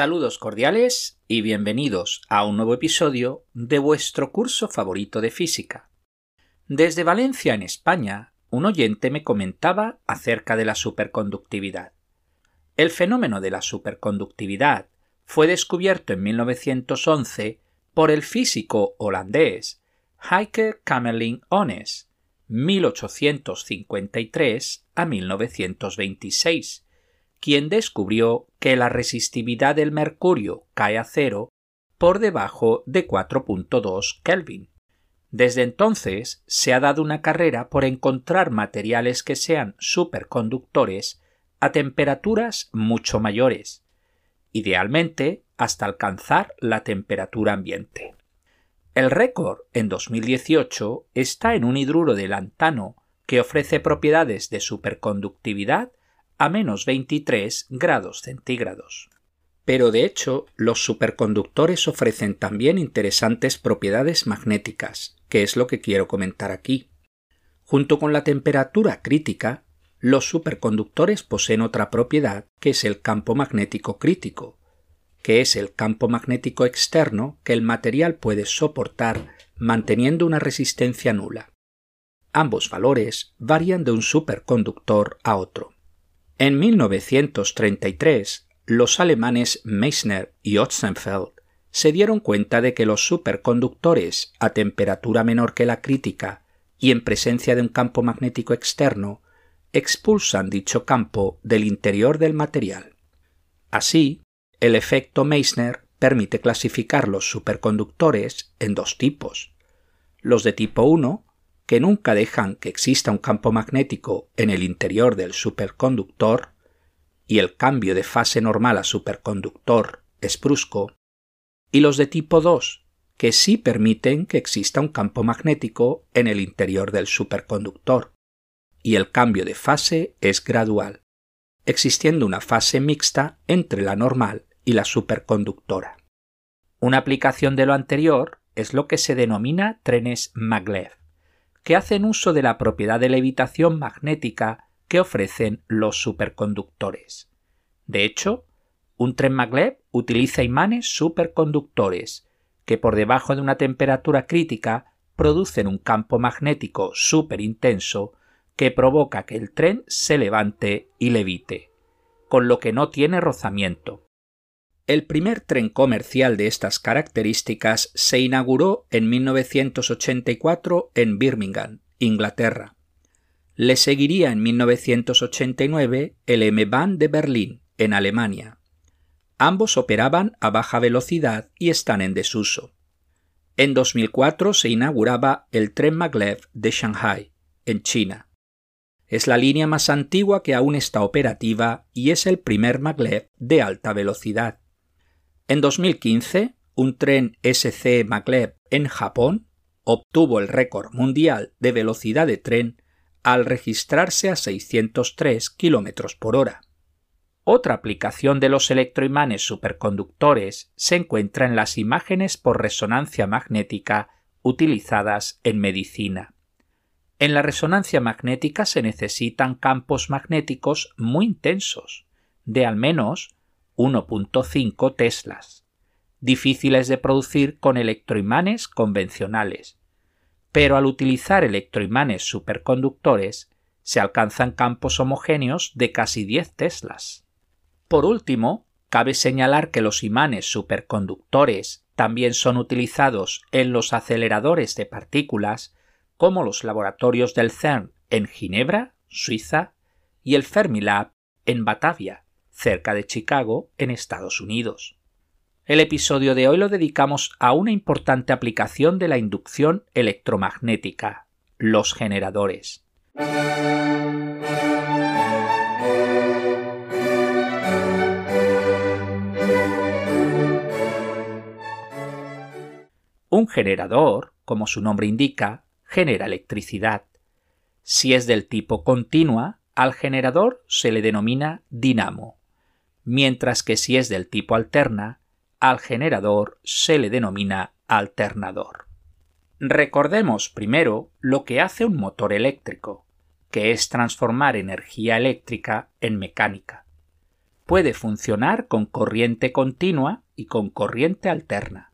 Saludos cordiales y bienvenidos a un nuevo episodio de vuestro curso favorito de física. Desde Valencia, en España, un oyente me comentaba acerca de la superconductividad. El fenómeno de la superconductividad fue descubierto en 1911 por el físico holandés Heike Kamerlingh Onnes, 1853 a 1926, quien descubrió que la resistividad del mercurio cae a cero por debajo de 4.2 Kelvin. Desde entonces se ha dado una carrera por encontrar materiales que sean superconductores a temperaturas mucho mayores, idealmente hasta alcanzar la temperatura ambiente. El récord en 2018 está en un hidruro de lantano que ofrece propiedades de superconductividad a menos 23 grados centígrados. Pero de hecho, los superconductores ofrecen también interesantes propiedades magnéticas, que es lo que quiero comentar aquí. Junto con la temperatura crítica, los superconductores poseen otra propiedad que es el campo magnético crítico, que es el campo magnético externo que el material puede soportar manteniendo una resistencia nula. Ambos valores varían de un superconductor a otro. En 1933, los alemanes Meissner y Otzenfeld se dieron cuenta de que los superconductores a temperatura menor que la crítica y en presencia de un campo magnético externo expulsan dicho campo del interior del material. Así, el efecto Meissner permite clasificar los superconductores en dos tipos. Los de tipo 1, que nunca dejan que exista un campo magnético en el interior del superconductor, y el cambio de fase normal a superconductor es brusco, y los de tipo 2, que sí permiten que exista un campo magnético en el interior del superconductor, y el cambio de fase es gradual, existiendo una fase mixta entre la normal y la superconductora. Una aplicación de lo anterior es lo que se denomina trenes maglev que hacen uso de la propiedad de levitación magnética que ofrecen los superconductores. De hecho, un tren maglev utiliza imanes superconductores que por debajo de una temperatura crítica producen un campo magnético superintenso que provoca que el tren se levante y levite, con lo que no tiene rozamiento, el primer tren comercial de estas características se inauguró en 1984 en Birmingham, Inglaterra. Le seguiría en 1989 el M-Bahn de Berlín, en Alemania. Ambos operaban a baja velocidad y están en desuso. En 2004 se inauguraba el tren maglev de Shanghai, en China. Es la línea más antigua que aún está operativa y es el primer maglev de alta velocidad. En 2015, un tren SC Maglev en Japón obtuvo el récord mundial de velocidad de tren al registrarse a 603 km por hora. Otra aplicación de los electroimanes superconductores se encuentra en las imágenes por resonancia magnética utilizadas en medicina. En la resonancia magnética se necesitan campos magnéticos muy intensos, de al menos 1.5 teslas, difíciles de producir con electroimanes convencionales, pero al utilizar electroimanes superconductores se alcanzan campos homogéneos de casi 10 teslas. Por último, cabe señalar que los imanes superconductores también son utilizados en los aceleradores de partículas como los laboratorios del CERN en Ginebra, Suiza, y el Fermilab en Batavia, cerca de Chicago, en Estados Unidos. El episodio de hoy lo dedicamos a una importante aplicación de la inducción electromagnética, los generadores. Un generador, como su nombre indica, genera electricidad. Si es del tipo continua, al generador se le denomina dinamo mientras que si es del tipo alterna, al generador se le denomina alternador. Recordemos primero lo que hace un motor eléctrico, que es transformar energía eléctrica en mecánica. puede funcionar con corriente continua y con corriente alterna.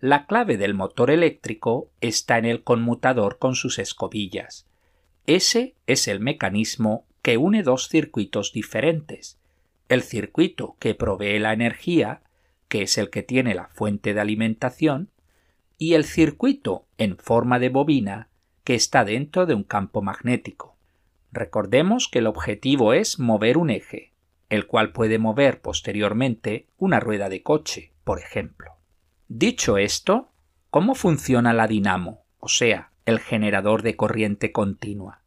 La clave del motor eléctrico está en el conmutador con sus escobillas. Ese es el mecanismo que une dos circuitos diferentes. El circuito que provee la energía, que es el que tiene la fuente de alimentación, y el circuito en forma de bobina, que está dentro de un campo magnético. Recordemos que el objetivo es mover un eje, el cual puede mover posteriormente una rueda de coche, por ejemplo. Dicho esto, ¿cómo funciona la dinamo, o sea, el generador de corriente continua?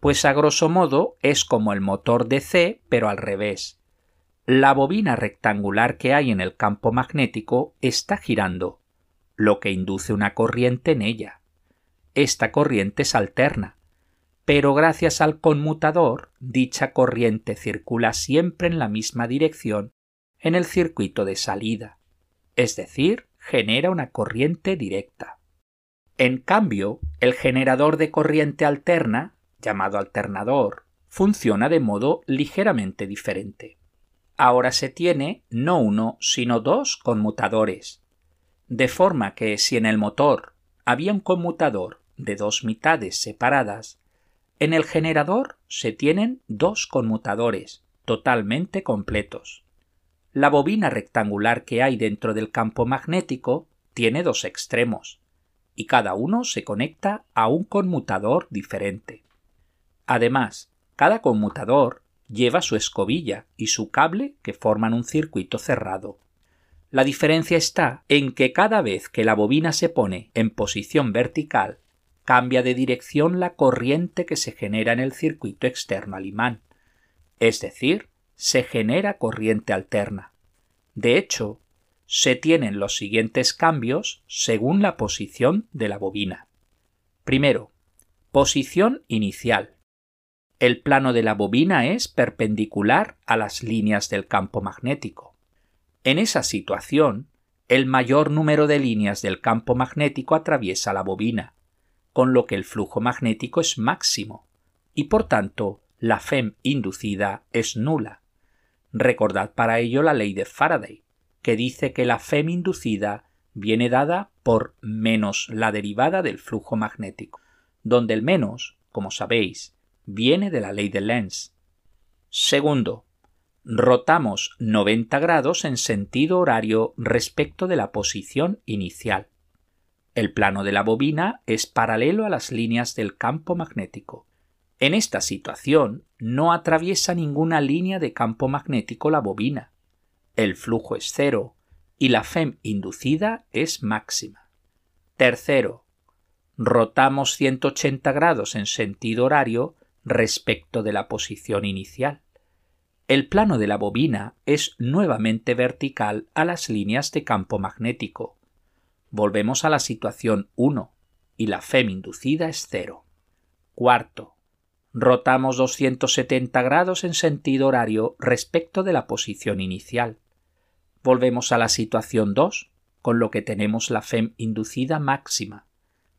Pues a grosso modo es como el motor DC, pero al revés. La bobina rectangular que hay en el campo magnético está girando, lo que induce una corriente en ella. Esta corriente es alterna, pero gracias al conmutador dicha corriente circula siempre en la misma dirección en el circuito de salida, es decir, genera una corriente directa. En cambio, el generador de corriente alterna, llamado alternador, funciona de modo ligeramente diferente. Ahora se tiene no uno, sino dos conmutadores, de forma que si en el motor había un conmutador de dos mitades separadas, en el generador se tienen dos conmutadores totalmente completos. La bobina rectangular que hay dentro del campo magnético tiene dos extremos, y cada uno se conecta a un conmutador diferente. Además, cada conmutador lleva su escobilla y su cable que forman un circuito cerrado. La diferencia está en que cada vez que la bobina se pone en posición vertical, cambia de dirección la corriente que se genera en el circuito externo al imán, es decir, se genera corriente alterna. De hecho, se tienen los siguientes cambios según la posición de la bobina. Primero, posición inicial. El plano de la bobina es perpendicular a las líneas del campo magnético. En esa situación, el mayor número de líneas del campo magnético atraviesa la bobina, con lo que el flujo magnético es máximo, y por tanto la FEM inducida es nula. Recordad para ello la ley de Faraday, que dice que la FEM inducida viene dada por menos la derivada del flujo magnético, donde el menos, como sabéis, viene de la ley de Lenz. Segundo, rotamos 90 grados en sentido horario respecto de la posición inicial. El plano de la bobina es paralelo a las líneas del campo magnético. En esta situación no atraviesa ninguna línea de campo magnético la bobina. El flujo es cero y la FEM inducida es máxima. Tercero, rotamos 180 grados en sentido horario respecto de la posición inicial. El plano de la bobina es nuevamente vertical a las líneas de campo magnético volvemos a la situación 1 y la FEM inducida es 0. Cuarto, rotamos 270 grados en sentido horario respecto de la posición inicial. Volvemos a la situación 2, con lo que tenemos la FEM inducida máxima,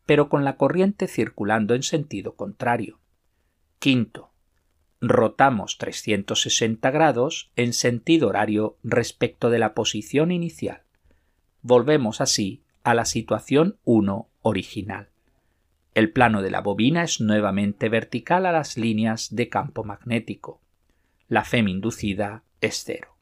pero con la corriente circulando en sentido contrario. Quinto, rotamos 360 grados en sentido horario respecto de la posición inicial. Volvemos así a la situación 1 original. El plano de la bobina es nuevamente vertical a las líneas de campo magnético. La FEM inducida es cero.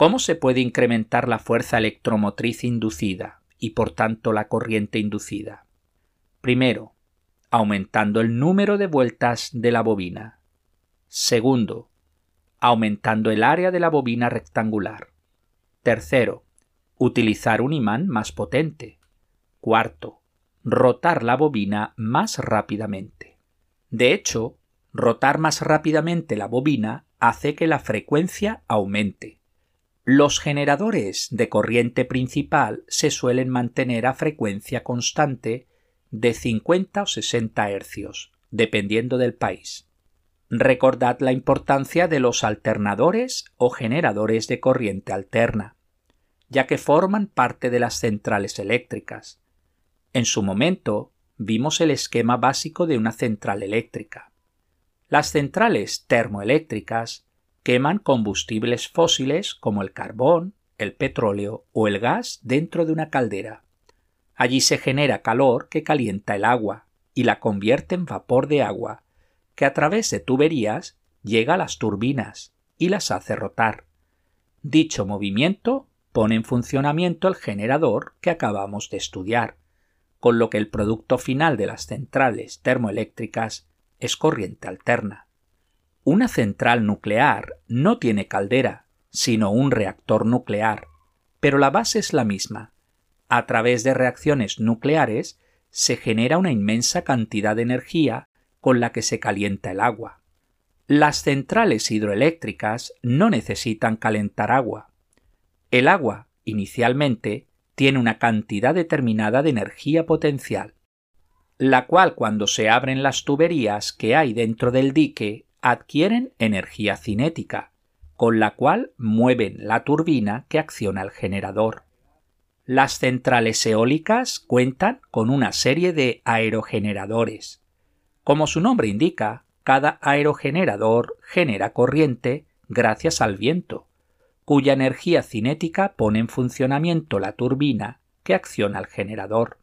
¿Cómo se puede incrementar la fuerza electromotriz inducida y por tanto la corriente inducida? Primero, aumentando el número de vueltas de la bobina. Segundo, aumentando el área de la bobina rectangular. Tercero, utilizar un imán más potente. Cuarto, rotar la bobina más rápidamente. De hecho, rotar más rápidamente la bobina hace que la frecuencia aumente. Los generadores de corriente principal se suelen mantener a frecuencia constante de 50 o 60 hercios, dependiendo del país. Recordad la importancia de los alternadores o generadores de corriente alterna. ya que forman parte de las centrales eléctricas. En su momento, vimos el esquema básico de una central eléctrica. Las centrales termoeléctricas queman combustibles fósiles como el carbón, el petróleo o el gas dentro de una caldera. Allí se genera calor que calienta el agua y la convierte en vapor de agua, que a través de tuberías llega a las turbinas y las hace rotar. Dicho movimiento pone en funcionamiento el generador que acabamos de estudiar, con lo que el producto final de las centrales termoeléctricas es corriente alterna. Una central nuclear no tiene caldera, sino un reactor nuclear, pero la base es la misma. A través de reacciones nucleares se genera una inmensa cantidad de energía con la que se calienta el agua. Las centrales hidroeléctricas no necesitan calentar agua. El agua, inicialmente, tiene una cantidad determinada de energía potencial, la cual cuando se abren las tuberías que hay dentro del dique adquieren energía cinética, con la cual mueven la turbina que acciona el generador. Las centrales eólicas cuentan con una serie de aerogeneradores. Como su nombre indica, cada aerogenerador genera corriente gracias al viento, cuya energía cinética pone en funcionamiento la turbina que acciona el generador.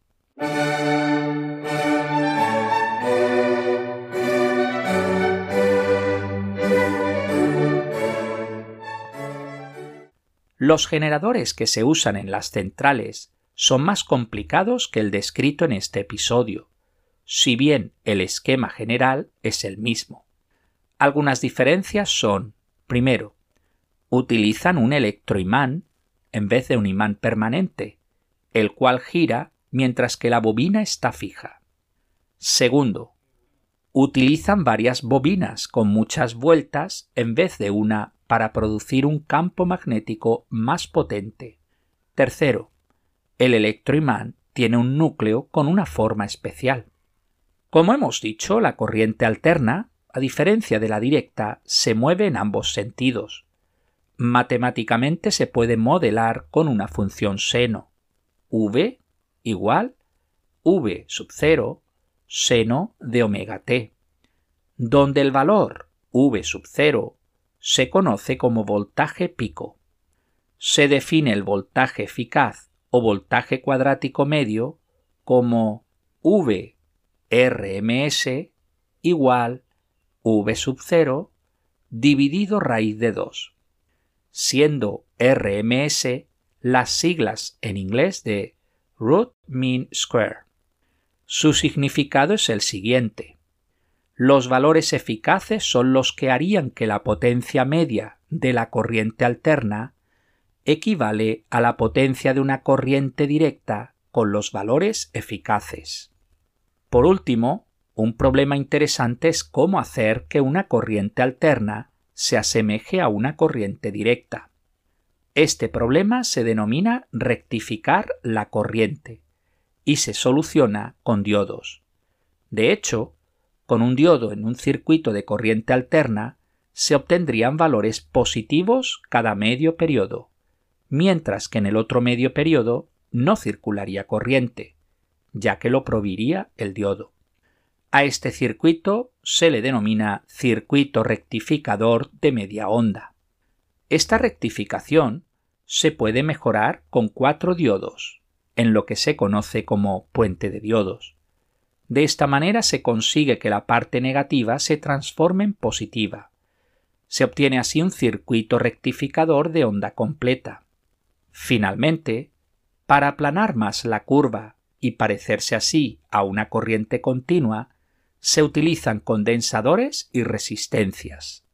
Los generadores que se usan en las centrales son más complicados que el descrito en este episodio, si bien el esquema general es el mismo. Algunas diferencias son, primero, utilizan un electroimán en vez de un imán permanente, el cual gira mientras que la bobina está fija. Segundo, utilizan varias bobinas con muchas vueltas en vez de una para producir un campo magnético más potente. Tercero, el electroimán tiene un núcleo con una forma especial. Como hemos dicho, la corriente alterna, a diferencia de la directa, se mueve en ambos sentidos. Matemáticamente se puede modelar con una función seno. V igual V sub 0 seno de omega t, donde el valor V sub 0 se conoce como voltaje pico. Se define el voltaje eficaz o voltaje cuadrático medio como V RMS igual V sub 0 dividido raíz de 2, siendo RMS las siglas en inglés de root mean square. Su significado es el siguiente. Los valores eficaces son los que harían que la potencia media de la corriente alterna equivale a la potencia de una corriente directa con los valores eficaces. Por último, un problema interesante es cómo hacer que una corriente alterna se asemeje a una corriente directa. Este problema se denomina rectificar la corriente y se soluciona con diodos. De hecho, con un diodo en un circuito de corriente alterna, se obtendrían valores positivos cada medio periodo, mientras que en el otro medio periodo no circularía corriente, ya que lo proviría el diodo. A este circuito se le denomina circuito rectificador de media onda. Esta rectificación se puede mejorar con cuatro diodos, en lo que se conoce como puente de diodos. De esta manera se consigue que la parte negativa se transforme en positiva. Se obtiene así un circuito rectificador de onda completa. Finalmente, para aplanar más la curva y parecerse así a una corriente continua, se utilizan condensadores y resistencias.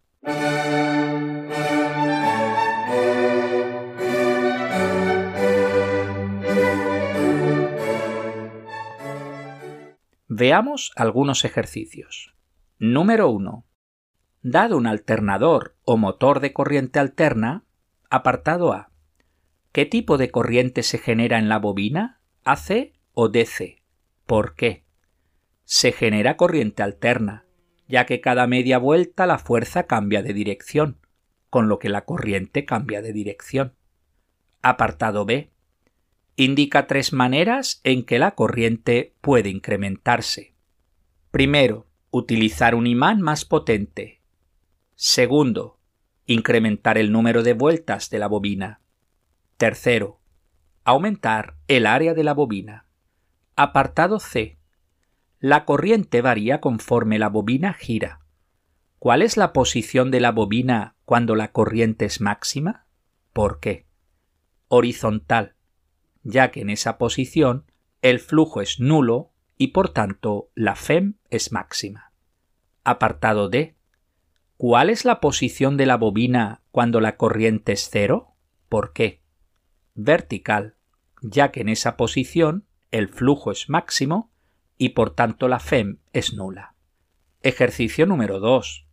Veamos algunos ejercicios. Número 1. Dado un alternador o motor de corriente alterna, apartado A. ¿Qué tipo de corriente se genera en la bobina? ¿AC o DC? ¿Por qué? Se genera corriente alterna, ya que cada media vuelta la fuerza cambia de dirección, con lo que la corriente cambia de dirección. Apartado B. Indica tres maneras en que la corriente puede incrementarse. Primero, utilizar un imán más potente. Segundo, incrementar el número de vueltas de la bobina. Tercero, aumentar el área de la bobina. Apartado C. La corriente varía conforme la bobina gira. ¿Cuál es la posición de la bobina cuando la corriente es máxima? ¿Por qué? Horizontal, ya que en esa posición el flujo es nulo y por tanto la FEM es máxima. Apartado D. ¿Cuál es la posición de la bobina cuando la corriente es cero? ¿Por qué? Vertical, ya que en esa posición el flujo es máximo y por tanto la FEM es nula. Ejercicio número 2.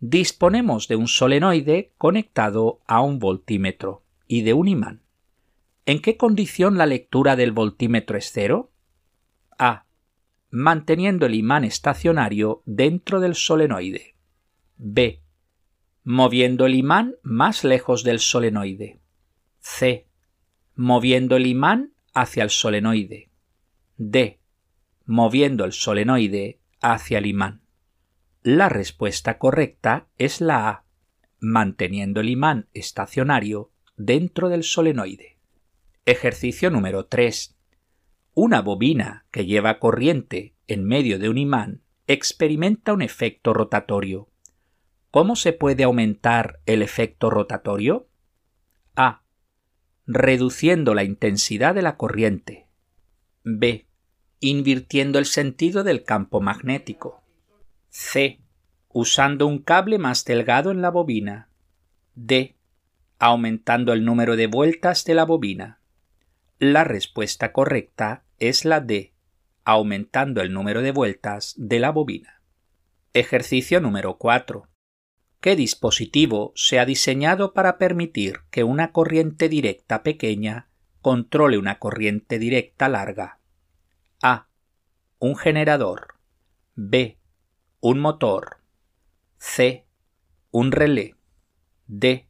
Disponemos de un solenoide conectado a un voltímetro y de un imán. ¿En qué condición la lectura del voltímetro es cero? A. Manteniendo el imán estacionario dentro del solenoide. B. Moviendo el imán más lejos del solenoide. C. Moviendo el imán hacia el solenoide. D. Moviendo el solenoide hacia el imán. La respuesta correcta es la A, manteniendo el imán estacionario dentro del solenoide. Ejercicio número 3. Una bobina que lleva corriente en medio de un imán experimenta un efecto rotatorio. ¿Cómo se puede aumentar el efecto rotatorio? A reduciendo la intensidad de la corriente. B. Invirtiendo el sentido del campo magnético. C. Usando un cable más delgado en la bobina. D. Aumentando el número de vueltas de la bobina. La respuesta correcta es la D. Aumentando el número de vueltas de la bobina. Ejercicio número 4. ¿Qué dispositivo se ha diseñado para permitir que una corriente directa pequeña controle una corriente directa larga? A. Un generador. B. Un motor. C. Un relé. D.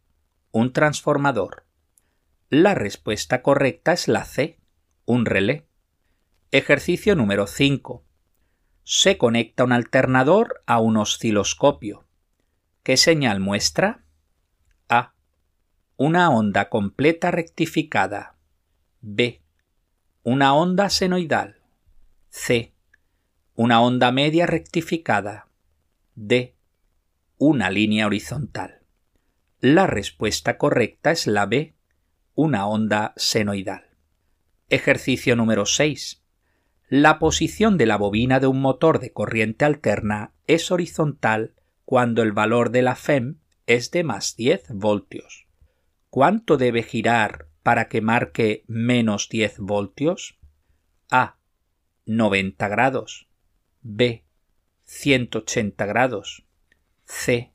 Un transformador. La respuesta correcta es la C. Un relé. Ejercicio número 5. Se conecta un alternador a un osciloscopio. ¿Qué señal muestra? A. Una onda completa rectificada. B. Una onda senoidal. C. Una onda media rectificada. D. Una línea horizontal. La respuesta correcta es la B. Una onda senoidal. Ejercicio número 6. La posición de la bobina de un motor de corriente alterna es horizontal cuando el valor de la FEM es de más 10 voltios. ¿Cuánto debe girar para que marque menos 10 voltios? A. 90 grados. B. 180 grados. C.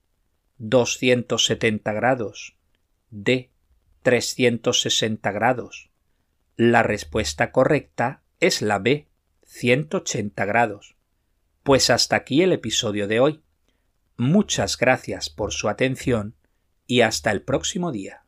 270 grados. D. 360 grados. La respuesta correcta es la B. 180 grados. Pues hasta aquí el episodio de hoy. Muchas gracias por su atención y hasta el próximo día.